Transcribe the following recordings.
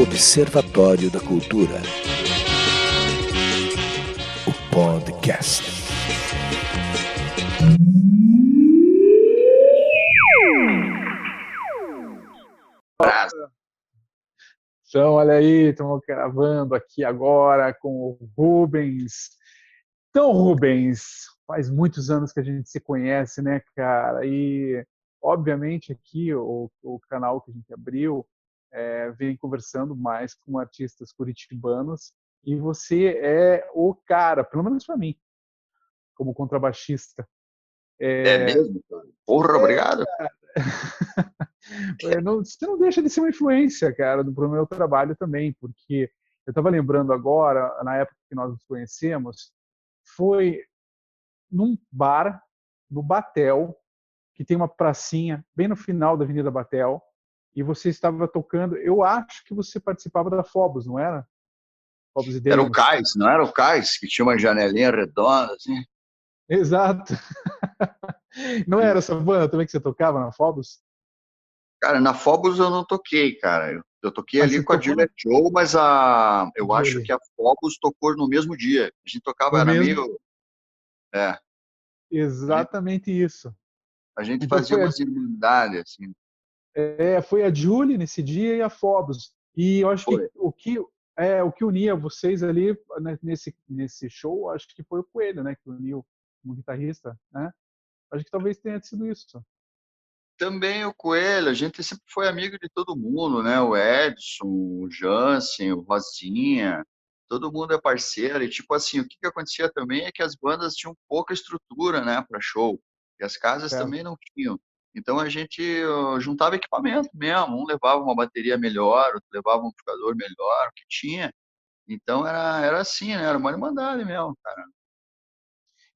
Observatório da Cultura. O podcast. Então, olha aí, estamos gravando aqui agora com o Rubens. Então, Rubens, faz muitos anos que a gente se conhece, né, cara? E, obviamente, aqui o, o canal que a gente abriu é, vem conversando mais com artistas curitibanos e você é o cara, pelo menos para mim, como contrabaixista. É, é mesmo? Porra, é, obrigado. É, não, você não deixa de ser uma influência, cara, para o meu trabalho também, porque eu estava lembrando agora, na época que nós nos conhecemos, foi num bar, no Batel, que tem uma pracinha bem no final da Avenida Batel, e você estava tocando. Eu acho que você participava da Phobos, não era? Phobos e era o Cais, não era o Cais, que tinha uma janelinha redonda, assim? Exato. não era essa banda também que você tocava na Phobos? Cara, na Phobos eu não toquei, cara. Eu, eu toquei ali com a Juliet Joe, mas a, eu acho que a Phobos tocou no mesmo dia. A gente tocava, no era mesmo... meio. É. Exatamente isso. A gente então, fazia umas irmandades, assim. É, foi a Julie nesse dia e a Phobos. E eu acho foi. que o que é o que unia vocês ali né, nesse nesse show, acho que foi o Coelho, né, que uniu como guitarrista, né? Acho que talvez tenha sido isso. Também o Coelho, a gente sempre foi amigo de todo mundo, né? O Edson, o Jansen, o Rosinha, todo mundo é parceiro. E tipo assim, o que, que acontecia também é que as bandas tinham pouca estrutura, né, para show. E as casas é. também não tinham. Então a gente juntava equipamento mesmo, um levava uma bateria melhor, outro levava um amplificador melhor, o que tinha. Então era, era assim, né? Era uma irmandade mesmo, cara.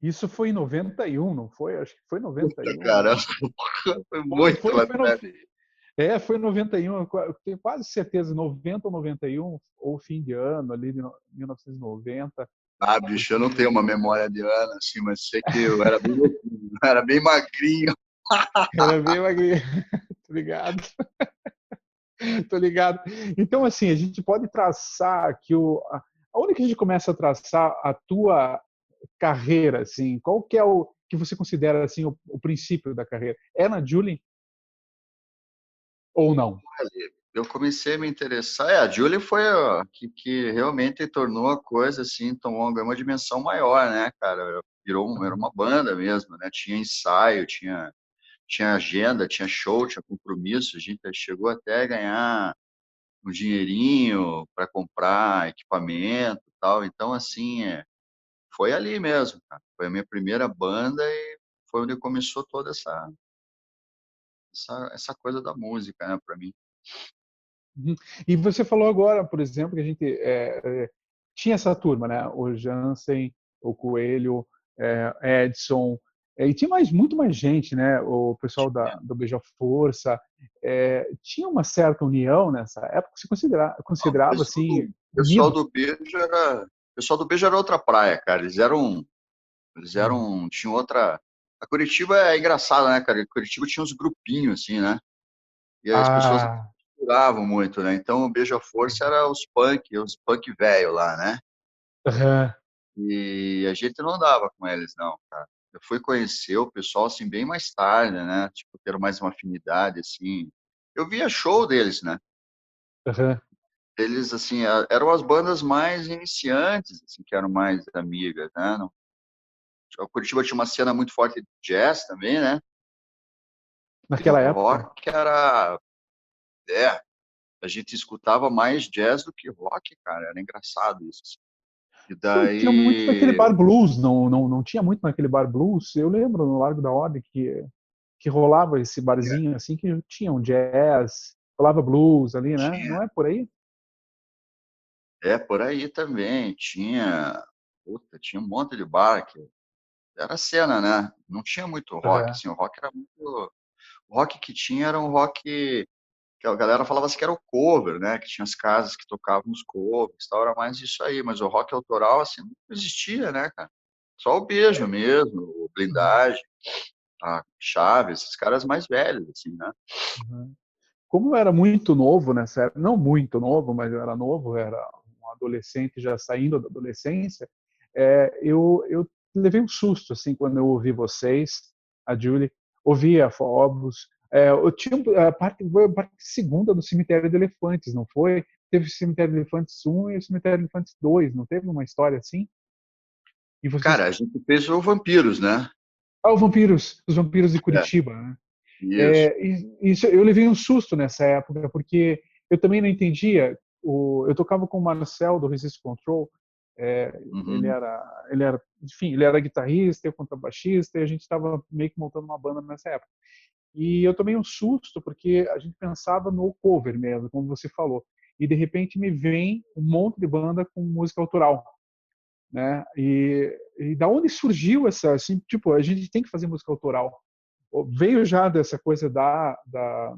Isso foi em 91, não foi? Acho que foi em 91. Cara, foi muito foi, foi no, É, foi em 91, eu tenho quase certeza, 90 ou 91, ou fim de ano, ali de 1990. Ah, bicho, eu não tenho uma memória de ano, assim, mas sei que eu era bem, era bem magrinho. Era bem magrinho. Tô ligado. Tô ligado. Então, assim, a gente pode traçar que o. A única que a gente começa a traçar a tua carreira, assim, qual que é o que você considera assim o, o princípio da carreira? É na Julie? Ou não? Eu comecei a me interessar. É, a Julie foi a que, que realmente tornou a coisa assim, tomou uma dimensão maior, né, cara? Virou era uma banda mesmo, né? Tinha ensaio, tinha tinha agenda, tinha show, tinha compromisso, a gente chegou até a ganhar um dinheirinho para comprar equipamento tal. Então, assim, é, foi ali mesmo, cara. Foi a minha primeira banda e foi onde começou toda essa essa, essa coisa da música, né, para mim. Uhum. E você falou agora, por exemplo, que a gente é, é, tinha essa turma, né? O Jansen, o Coelho, é, Edson, e tinha mais, muito mais gente, né? O pessoal da, do Beija Força. É, tinha uma certa união nessa época. Você considera, considerava assim. O pessoal do Beijo era. O pessoal do Beijo era outra praia, cara. Eles eram. Eles eram. Tinham outra. A Curitiba é engraçada, né, cara? A Curitiba tinha uns grupinhos, assim, né? E as ah. pessoas misturavam muito, né? Então o Beija Força era os punk, os punk velho lá, né? Uhum. E a gente não andava com eles, não, cara eu fui conhecer o pessoal assim bem mais tarde, né? Tipo, ter mais uma afinidade assim. Eu via show deles, né? Uhum. Eles assim eram as bandas mais iniciantes, assim, que eram mais amigas, né? Não... O Curitiba tinha uma cena muito forte de jazz também, né? Naquela época. Rock era é, a gente escutava mais jazz do que rock, cara. Era engraçado isso. Assim. E daí... Tinha muito naquele bar blues, não, não, não tinha muito naquele bar blues. Eu lembro no Largo da Ordem que, que rolava esse barzinho assim, que tinha um jazz, rolava blues ali, né? Tinha. Não é por aí? É, por aí também. Tinha, puta, tinha um monte de bar que era cena, né? Não tinha muito rock, é. assim, o rock era muito... O rock que tinha era um rock que a galera falava assim que era o cover, né? Que tinha as casas que tocavam os covers, tal, era mais isso aí. Mas o rock autoral, assim, não existia, né, cara? Só o beijo mesmo, o blindagem, a chave, esses caras mais velhos, assim, né? Como eu era muito novo nessa época, não muito novo, mas eu era novo, eu era um adolescente já saindo da adolescência, é, eu, eu levei um susto assim quando eu ouvi vocês, a Julie, ouvi a Fobos, é, eu tinha a parte, a parte segunda do Cemitério de Elefantes, não foi? Teve o Cemitério de Elefantes 1 e o Cemitério de Elefantes 2, não teve uma história assim? Vocês... Cara, a gente fez o Vampiros, né? Ah, o Vampiros, os Vampiros de é. Curitiba, é. né? Isso. É, isso. Eu levei um susto nessa época, porque eu também não entendia. O, eu tocava com o Marcel do Resist Control. É, uhum. Ele era, ele era, enfim, ele era guitarrista, eu contrabaixista, e a gente estava meio que montando uma banda nessa época. E eu tomei um susto porque a gente pensava no cover mesmo, como você falou. E de repente me vem um monte de banda com música autoral, né? E, e da onde surgiu essa, assim, tipo, a gente tem que fazer música autoral veio já dessa coisa da, da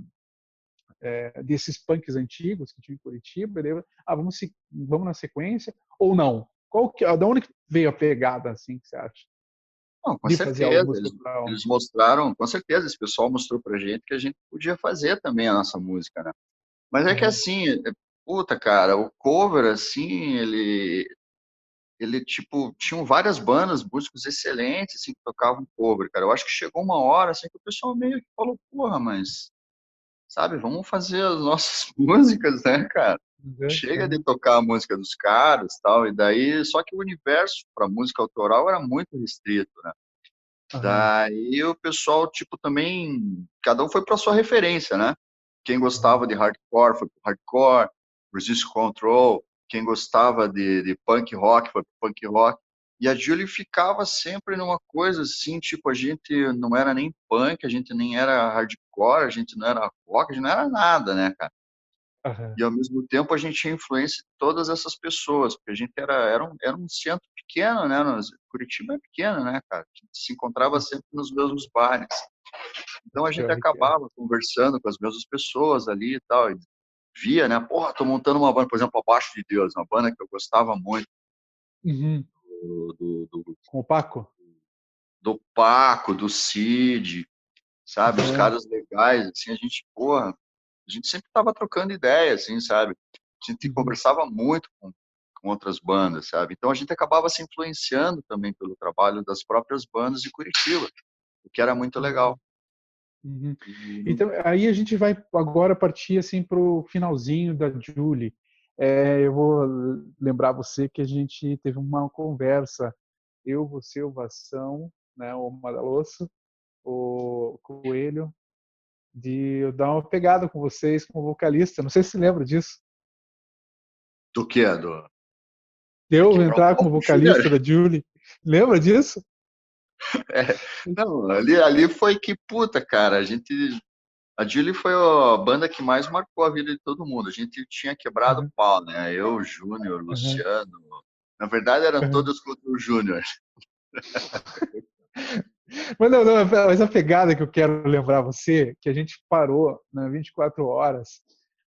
é, desses punks antigos que tinha em Curitiba, daí, ah, vamos, vamos na sequência ou não? Qual que, da onde veio a pegada, assim, que você acha? Não, com certeza, eles, eles, mostraram, com certeza, esse pessoal mostrou pra gente que a gente podia fazer também a nossa música, né? Mas é uhum. que assim, é, puta, cara, o cover, assim, ele ele, tipo, tinham várias bandas, músicos excelentes, assim, que tocavam cover, cara. Eu acho que chegou uma hora, assim, que o pessoal meio que falou, porra, mas, sabe, vamos fazer as nossas músicas, né, cara? Uhum. Chega de tocar a música dos caras, tal, e daí, só que o universo para música autoral era muito restrito, né? Uhum. Daí o pessoal, tipo, também, cada um foi para sua referência, né? Quem gostava de hardcore foi pro hardcore, Resist Control, quem gostava de, de punk rock foi punk rock. E a Julie ficava sempre numa coisa assim, tipo, a gente não era nem punk, a gente nem era hardcore, a gente não era rock, a gente não era nada, né, cara? Uhum. E ao mesmo tempo a gente tinha influência de todas essas pessoas, porque a gente era, era, um, era um centro pequeno, né? Curitiba é pequeno, né, cara? A gente se encontrava sempre nos mesmos bares. Então a gente acabava conversando com as mesmas pessoas ali e tal. E via, né? Porra, tô montando uma banda, por exemplo, Abaixo de Deus, uma banda que eu gostava muito. Uhum. Do, do, do, Com o Paco? Do Paco, do Cid, sabe? Os caras legais, assim, a gente, porra, a gente sempre tava trocando ideias, assim, sabe? A gente uhum. conversava muito com, com outras bandas, sabe? Então a gente acabava se influenciando também pelo trabalho das próprias bandas de Curitiba, o que era muito legal. Uhum. Então, aí a gente vai agora partir assim para o finalzinho da Julie. É, eu vou lembrar você que a gente teve uma conversa, eu, você, o Vação, né, o Madaloso, o Coelho, de dar uma pegada com vocês como vocalista. Não sei se você lembra disso. Do que? Do... De eu entrar como vocalista da Julie. Lembra disso? É, não, ali, ali foi que, puta, cara, a gente. A Julie foi a banda que mais marcou a vida de todo mundo. A gente tinha quebrado o uhum. pau, né? Eu, Júnior, uhum. Luciano. Na verdade, eram uhum. todos contra o Júnior. Mas não, não, mas a pegada que eu quero lembrar você, que a gente parou na 24 horas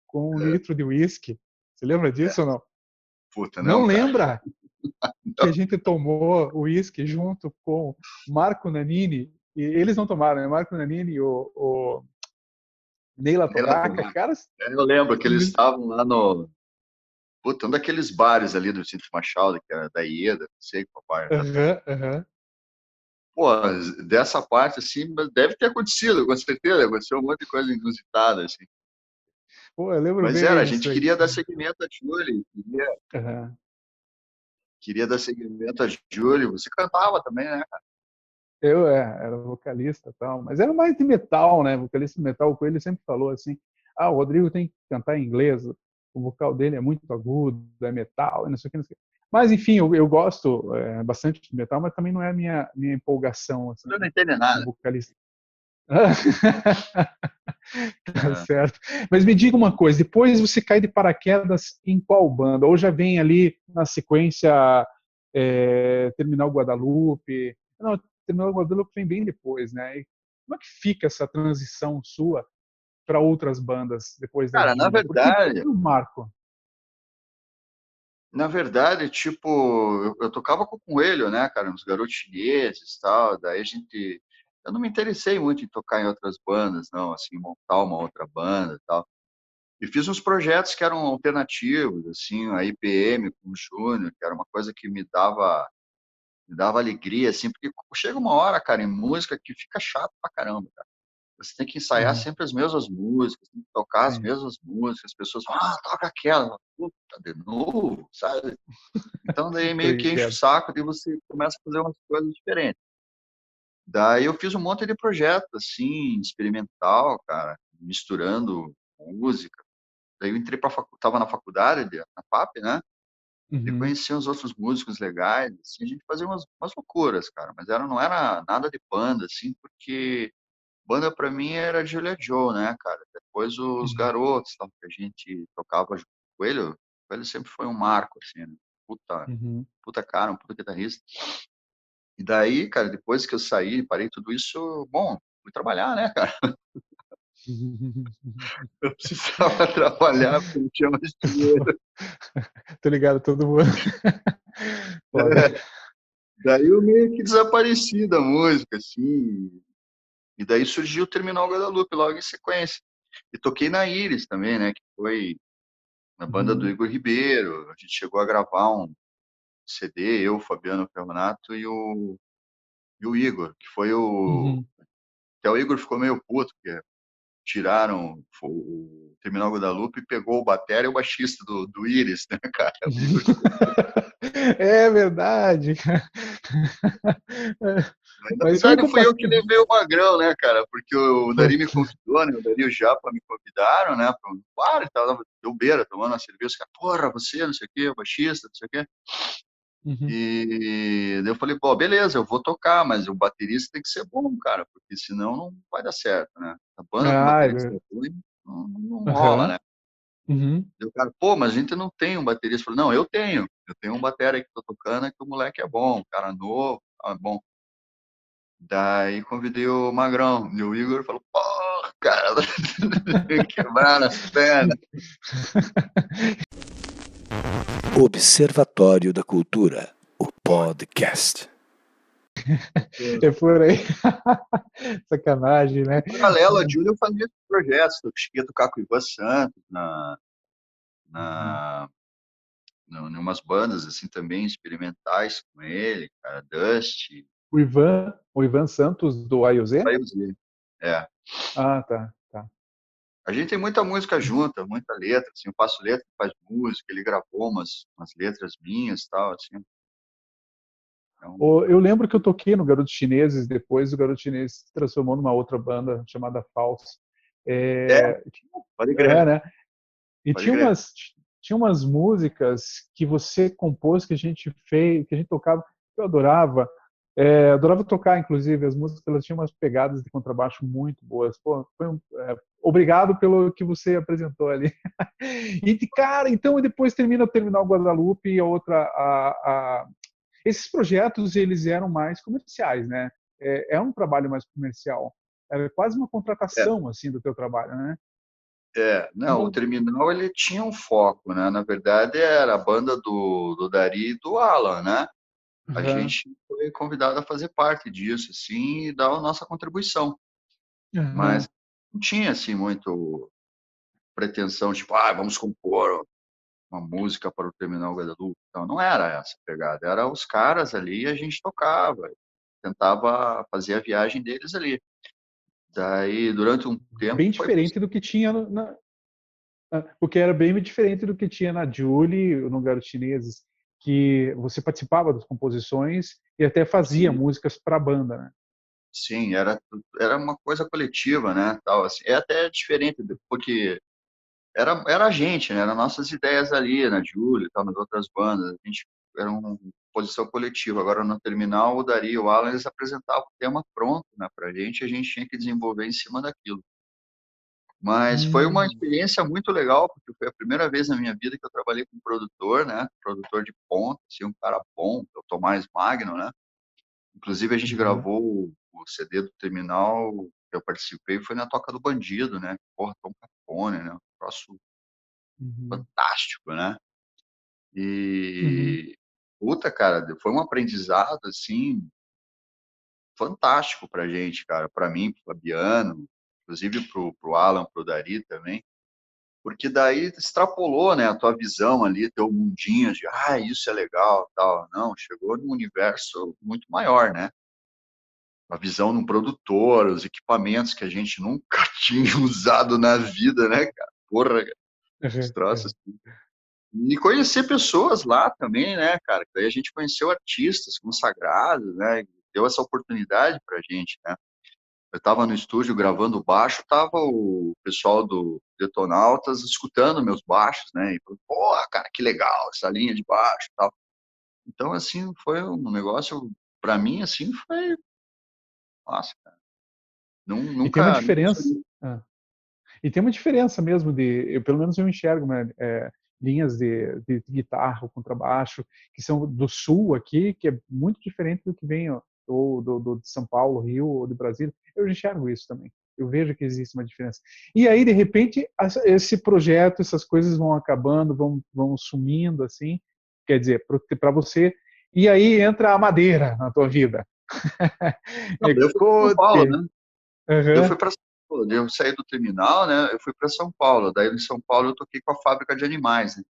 com um é. litro de uísque. Você lembra disso é. ou não? Puta, não. Não lembra? que a gente tomou uísque junto com Marco Nanini, e eles não tomaram, né? Marco Nanini e o, o Neila caras. É, eu lembro que eles estavam lá no. Puta, um daqueles bares ali do Cinto Machado, que era da Ieda, não sei qual parte. Aham, aham. Pô, dessa parte, assim, deve ter acontecido, com certeza. Aconteceu um monte de coisa inusitada, assim. Pô, eu lembro Mas era, a gente queria dar seguimento a Julie, queria, uhum queria dar seguimento a Júlio. Você cantava também, né, cara? Eu é, era vocalista e tal, mas era mais de metal, né? Vocalista de metal, o Coelho sempre falou assim: ah, o Rodrigo tem que cantar em inglês, o vocal dele é muito agudo, é metal, não sei o que, não sei o que. Mas, enfim, eu, eu gosto é, bastante de metal, mas também não é a minha, minha empolgação. Assim, eu não entendo nada. Vocalista. tá é. certo. Mas me diga uma coisa, depois você cai de paraquedas em qual banda? Ou já vem ali na sequência é, Terminal Guadalupe? Não, Terminal Guadalupe vem bem depois, né? E como é que fica essa transição sua para outras bandas depois da Cara, na verdade, Marco. Na verdade, tipo, eu, eu, tocava com o Coelho, né, cara, uns garotos chineses, tal, daí a gente eu não me interessei muito em tocar em outras bandas, não, assim, montar uma outra banda tal. E fiz uns projetos que eram alternativos, assim, a IPM com o Júnior, que era uma coisa que me dava me dava alegria, assim, porque chega uma hora, cara, em música que fica chato pra caramba, cara. Você tem que ensaiar Uhum. sempre as mesmas músicas, tem que tocar as Sim. mesmas músicas, as pessoas falam, ah, toca aquela, puta, de novo, sabe? Então daí meio que enche o saco e você começa a fazer umas coisas diferentes. Daí eu fiz um monte de projeto, assim, experimental, cara, misturando música. Daí eu entrei para facu... tava na faculdade, de- na FAP, né? E Uhum. conheci uns outros músicos legais, assim, a gente fazia umas, umas loucuras, cara, mas era, não era nada de banda, assim, porque banda pra mim era Julia Joe, né, cara? Depois os Uhum. garotos, que a gente tocava junto com ele, o ele sempre foi um marco, assim, né? Puta, Uhum. puta cara, um puta guitarrista. E daí, cara, depois que eu saí, parei tudo isso, bom, fui trabalhar, né, cara? Eu precisava trabalhar porque não tinha mais dinheiro. Tô ligado, todo mundo. Foda. Daí eu meio que desapareci da música, assim. E daí surgiu o Terminal Guadalupe logo em sequência. E toquei na Iris também, né? Que foi na banda do Uhum. Igor Ribeiro. A gente chegou a gravar um CD, eu, Fabiano Ferronato e o, e o Igor, que foi o. Uhum. Até o Igor ficou meio puto, porque tiraram o, Terminal Guadalupe e pegou o batera e o baixista do, do Iris, né, cara? É verdade. Na Mas verdade, foi fui eu que levei o Magrão, né, cara? Porque o Dari me convidou, né? O Dari e o Japa me convidaram, né? Para um bar e tal. Deu beira, tomando uma cerveja. Os caras, porra, você, não sei o quê, baixista, não sei o quê. Uhum. E eu falei, pô, beleza, eu vou tocar, mas o baterista tem que ser bom, cara, porque senão não vai dar certo, né? A banda Ah, baterista é. é ruim, não, não Aham. rola, né? Uhum. O cara, pô, mas a gente não tem um baterista. Eu falei, não, eu tenho. Eu tenho um batera que tô tocando, é que o moleque é bom, um cara novo, ah, bom. Daí convidei o Magrão, e o Igor falou, porra, cara, quebraram as pernas. Observatório da Cultura, o podcast. É por aí. Sacanagem, né? Em paralelo, a Júlia eu fazia esses projetos, eu cheguei a tocar com o Ivan Santos na, na, Uhum. em umas bandas assim também experimentais com ele, cara, Dust, O Ivan, o Ivan Santos do IOZ? dizer. É. Ah, tá, tá. A gente tem muita música junta, muita letra, assim, eu faço letra, faz música, ele gravou umas, umas letras minhas e tal, assim. Então, Eu lembro que eu toquei no Garotos Chineses, depois o Garoto Chinês se transformou numa outra banda chamada False. É, pode crer. é, né? E Pode tinha crer. umas, tinha umas músicas que você compôs, que a gente fez, que a gente tocava, que eu adorava. É, adorava tocar, inclusive, as músicas elas tinham umas pegadas de contrabaixo muito boas. Pô, foi um, é, obrigado pelo que você apresentou ali. E, cara, então depois termina o Terminal Guadalupe e a outra. A, a... Esses projetos eles eram mais comerciais, né? É, é um trabalho mais comercial. Era quase uma contratação assim do teu trabalho, né? É, não, o Terminal ele tinha um foco, né? Na verdade era a banda do, do Dari e do Alan, né? A Uhum. gente foi convidado a fazer parte disso, assim, e dar a nossa contribuição. Uhum. Mas não tinha, assim, muito pretensão, tipo, ah, vamos compor uma música para o Terminal Guadalupe. Então, não era essa a pegada. Era os caras ali e a gente tocava. Tentava fazer a viagem deles ali. Daí, durante um tempo... bem foi diferente do que tinha na, porque era bem diferente do que tinha na Julie, no Garotos Chineses, que você participava das composições e até fazia Sim. músicas para a banda, né? Sim, era, era uma coisa coletiva, né? Tal, assim. É até diferente, porque era, era a gente, né? Eram nossas ideias ali, na Júlia e tal, nas outras bandas. A gente era uma posição coletiva. Agora, no terminal, o Dari e o Alan, eles apresentavam o tema pronto né, para a gente, a gente tinha que desenvolver em cima daquilo. Mas foi uma Hum. experiência muito legal, porque foi a primeira vez na minha vida que eu trabalhei com um produtor, né? Produtor de ponta, assim, um cara bom, o Tomás Magno, né? Inclusive, a gente Uhum. gravou o, o CD do Terminal, que eu participei, foi na Toca do Bandido, né? Porra, Tom Capone, né? Troço Uhum. fantástico, né? E, puta, cara, foi um aprendizado, assim, fantástico pra gente, cara. Pra mim, pro Fabiano, inclusive pro, pro Alan, pro Dari também. porque daí extrapolou, né, a tua visão ali, teu mundinho de, ah, isso é legal, tal. Não, chegou num universo muito maior, né? A visão num produtor, os equipamentos que a gente nunca tinha usado na vida, né, cara? Porra, os troços. Assim. E conhecer pessoas lá também, né, cara? Daí a gente conheceu artistas consagrados, né? Deu essa oportunidade pra gente, né? eu estava no estúdio gravando baixo, tava o pessoal do Detonautas escutando meus baixos, né? E falou, porra, cara, que legal essa linha de baixo e tal. Então, assim, foi um negócio, para mim, assim, foi. Nossa, cara. Não, nunca, e tem uma diferença. Ah. E tem uma diferença mesmo de, eu, pelo menos eu enxergo, né? É, linhas de, de guitarra, contrabaixo, que são do sul aqui, que é muito diferente do que vem ó, ou do, do, de São Paulo, Rio ou de Brasília, eu enxergo isso também. Eu vejo que existe uma diferença. E aí, de repente, esse projeto, essas coisas vão acabando, vão, vão sumindo, assim. Quer dizer, para você. E aí entra a madeira na tua vida. Não, eu fui para São Paulo, né? Uhum. Eu fui para São. Eu saí do terminal, né? Eu fui para São Paulo. Daí, em São Paulo, eu toquei com a fábrica de animais, né?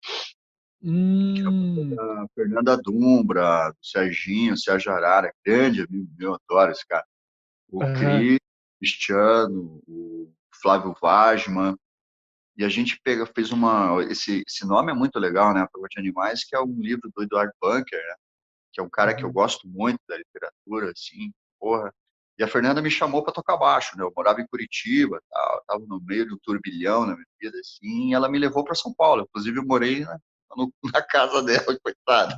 Hum. A Fernanda Dumbra, do Serginho, Sérgio Arara, grande amigo meu, adoro esse cara. O uhum. Cris, Cristiano, o Flávio Vagman. E a gente pega, fez uma. Esse, esse nome é muito legal, né? Prova de Animais, que é um livro do Eduardo Bunker, né? Que é um cara que eu uhum. gosto muito da literatura, assim, porra. E a Fernanda me chamou para tocar baixo, né? Eu morava em Curitiba, tal, tava no meio de um turbilhão na minha vida, assim, e ela me levou para São Paulo. Inclusive, eu morei no, na casa dela, coitada.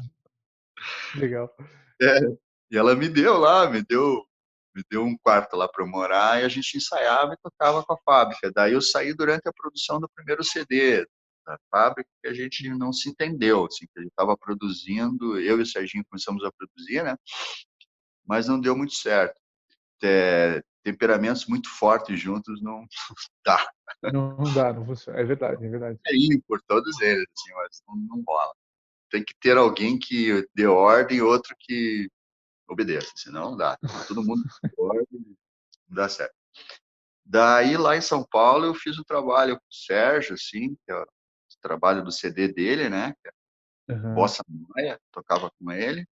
Legal. É, e ela me deu lá, me deu, me deu um quarto lá para morar e a gente ensaiava e tocava com a fábrica. Daí eu saí durante a produção do primeiro CD da fábrica que a gente não se entendeu, assim, que a gente estava produzindo, eu e o Serginho começamos a produzir, né? Mas não deu muito certo. É, temperamentos muito fortes juntos não dá. Não, não dá, não funciona. É verdade, é verdade. É ir por todos eles, assim, mas não, não rola. Tem que ter alguém que dê ordem e outro que obedeça, senão não dá. Todo mundo ordem, não dá certo. Daí, lá em São Paulo, eu fiz o um trabalho com o Sérgio, assim, que é o trabalho do CD dele, né? uhum. Bossa Maia, tocava com ele.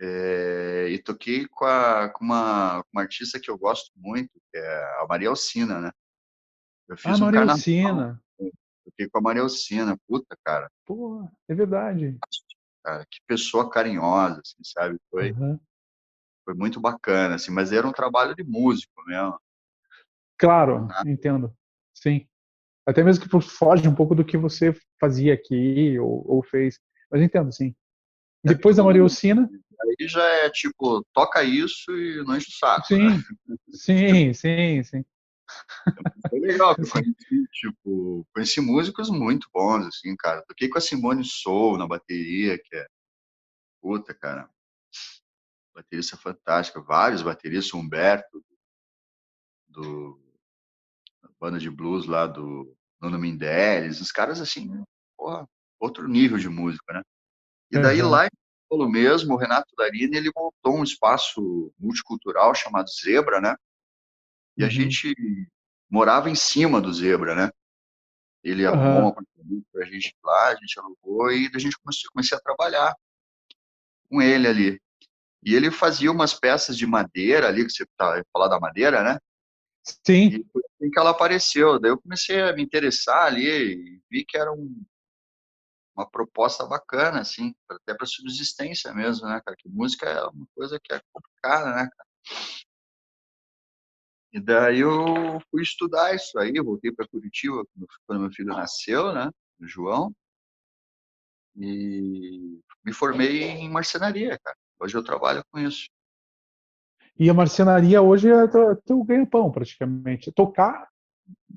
É, e toquei com, a, com uma, uma, artista que eu gosto muito, que é a Maria Alcina, né? Eu fiz ah, um Maria carnaval, Alcina. Toquei com a Maria Alcina, puta, cara. Pô, é verdade. Cara, que pessoa carinhosa, assim, sabe? Foi, uhum. foi muito bacana, assim, mas era um trabalho de músico mesmo. Claro, ah. entendo. Sim. Até mesmo que foge um pouco do que você fazia aqui ou, ou fez. Mas entendo, sim. É Depois da Maria Alcina. Aí já é tipo, toca isso e não enche o saco. Sim, né? sim, sim, sim. Foi legal, eu conheci, tipo, conheci músicos muito bons, assim, cara. Toquei com a Simone Soul na bateria, que é puta, cara. Baterista fantástica. Vários bateristas, Humberto, do da banda de blues lá do Nuno Menderes, os caras assim, porra, outro nível de música, né? E daí uhum. lá em Mesmo, o Renato Darini, ele montou um espaço multicultural chamado Zebra, né? E a uhum. gente morava em cima do Zebra, né? Ele arrumou uhum. um apartamento pra gente lá, a gente alugou e a gente começou, comecei a trabalhar com ele ali. E ele fazia umas peças de madeira ali, que você tá falar da madeira, né? Sim. E foi assim que ela apareceu. Daí eu comecei a me interessar ali e vi que era um, uma proposta bacana, assim, até para subsistência mesmo, né, cara? Que música é uma coisa que é complicada, né, cara? E daí eu fui estudar isso aí, voltei para Curitiba quando meu filho nasceu, né, o João, e me formei em marcenaria, cara. Hoje eu trabalho com isso. E a marcenaria hoje é teu ganha-pão, praticamente. Tocar,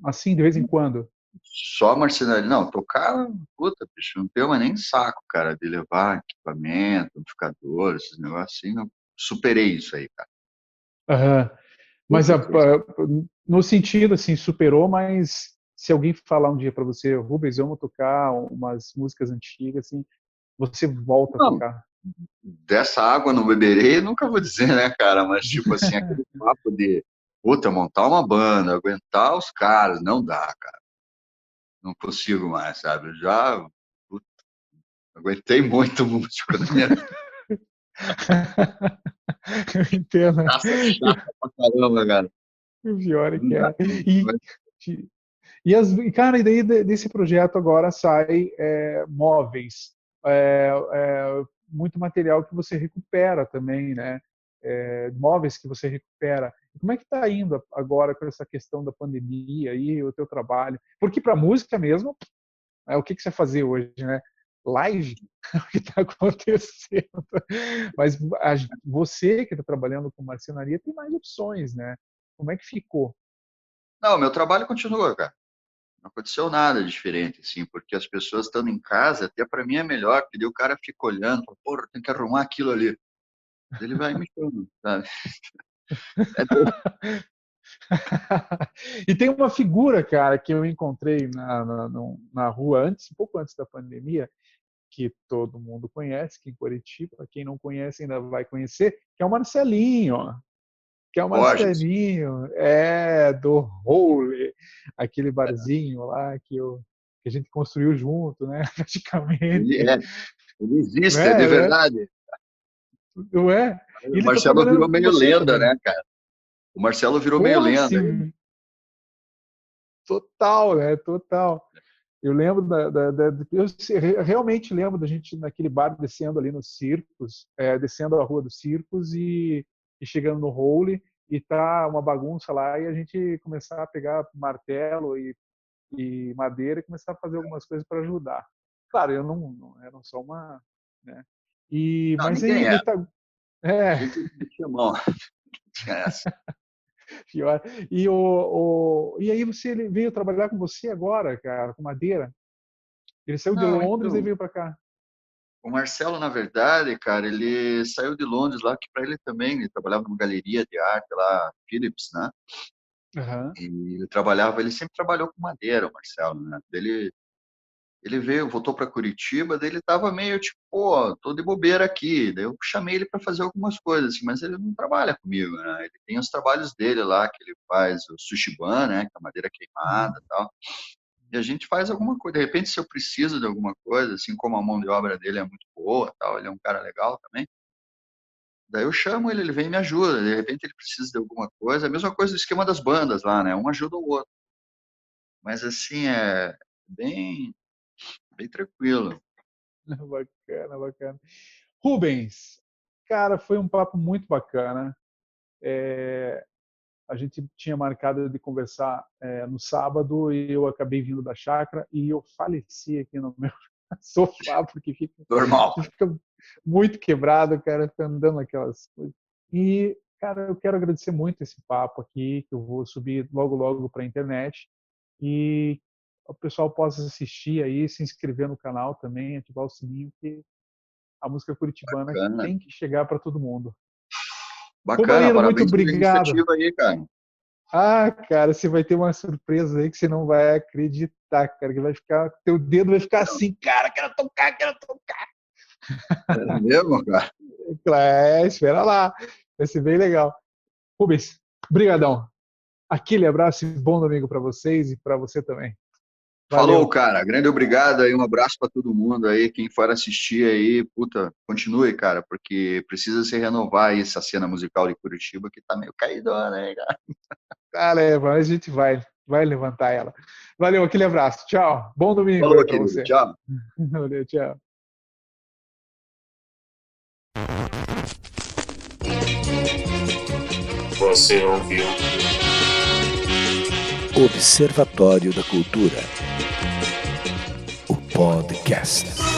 assim, de vez em quando. Só marcenaria. Não, tocar, puta, bicho, não mais nem saco, cara, de levar equipamento, amplificador, esses negócios assim. Não, superei isso aí, cara. Uhum. Mas a, a, no sentido assim, superou, mas se alguém falar um dia para você, Rubens, vamos tocar umas músicas antigas, assim, você volta não, a tocar. Dessa água não beberei, nunca vou dizer, né, cara? Mas, tipo assim, aquele papo de, puta, montar uma banda, aguentar os caras, não dá, cara. Não consigo mais, sabe? Eu já aguentei muito músico na minha Eu entendo. Nossa, chata pra caramba, cara. O pior é que é. E, e, as, cara, e daí desse projeto agora sai é, móveis, é, é, muito material que você recupera também, né? É, móveis que você recupera. Como é que está indo agora com essa questão da pandemia e o teu trabalho? Porque para música mesmo, é o que, que você fazer hoje, né? Live, o que está acontecendo. Mas a, você que está trabalhando com marcenaria tem mais opções, né? Como é que ficou? Não, meu trabalho continua, cara. Não aconteceu nada diferente, assim, porque as pessoas estando em casa, até para mim é melhor, porque daí o cara fica olhando, porra, tem que arrumar aquilo ali. Ele vai me chamando, sabe? É e tem uma figura, cara, que eu encontrei na, na, na rua antes, um pouco antes da pandemia, que todo mundo conhece, que em Curitiba, quem não conhece ainda vai conhecer, que é o Marcelinho que é o Marcelinho, é, do Hole, aquele barzinho lá que, eu, que a gente construiu junto, né, praticamente. Ele, é, ele existe, é, é de é. verdade. Não é? O tá Marcelo tá virou meio lenda, né, cara? O Marcelo virou Pô, meio lenda. Assim, total, né, total. Eu lembro da, da, da, eu realmente lembro da gente naquele bar descendo ali nos circos, é, descendo a rua dos circos e e chegando no hole e tá uma bagunça lá e a gente começar a pegar martelo e, e madeira e começar a fazer algumas coisas para ajudar. Claro, eu não, não, não sou uma, né? E não, mas aí é. Tá, é. Pior. E o, o, e aí você ele veio trabalhar com você agora, cara, com madeira. Ele saiu não, de Londres então... e veio para cá. O Marcelo, na verdade, cara, ele saiu de Londres lá, que para ele também, ele trabalhava numa galeria de arte lá, Philips, né? Uhum. E ele trabalhava, ele sempre trabalhou com madeira, o Marcelo, né? Ele, ele veio, voltou para Curitiba, daí ele tava meio tipo, pô, tô de bobeira aqui. Daí eu chamei ele para fazer algumas coisas, assim, mas ele não trabalha comigo, né? Ele tem os trabalhos dele lá, que ele faz o sushiban, né? Que é madeira queimada e tal e a gente faz alguma coisa. De repente, se eu preciso de alguma coisa, assim como a mão de obra dele é muito boa, tal, ele é um cara legal também. Daí eu chamo ele, ele vem e me ajuda. De repente ele precisa de alguma coisa. A mesma coisa do esquema das bandas lá, né? Um ajuda o outro. Mas assim, é bem, bem tranquilo. Bacana, bacana. Rubens, cara, foi um papo muito bacana. É, a gente tinha marcado de conversar é, no sábado e eu acabei vindo da chácara e eu faleci aqui no meu sofá porque fica, Normal. fica muito quebrado, cara, fica andando aquelas coisas. E, cara, eu quero agradecer muito esse papo aqui, que eu vou subir logo, logo para a internet e o pessoal possa assistir aí, se inscrever no canal também, ativar o sininho, que a música curitibana Bacana. tem que chegar para todo mundo. Bacana, muito obrigado. Aí, cara. Ah, cara, você vai ter uma surpresa aí que você não vai acreditar, cara, que vai ficar, teu dedo vai ficar assim, cara, quero tocar, quero tocar. É mesmo, cara? É, espera lá, vai ser bem legal. Rubens, brigadão. Aquele abraço e bom domingo para vocês e para você também. Valeu. Falou, cara. Grande obrigado aí, um abraço para todo mundo aí, quem for assistir aí, puta, continue, cara, porque precisa se renovar aí essa cena musical de Curitiba que tá meio caída, né, cara? Cara, é, mas a gente vai, vai levantar ela. Valeu, aquele abraço. Tchau. Bom domingo Falou, querido. você. Tchau. Valeu, tchau. Você ouviu Observatório da Cultura podcast. La, la,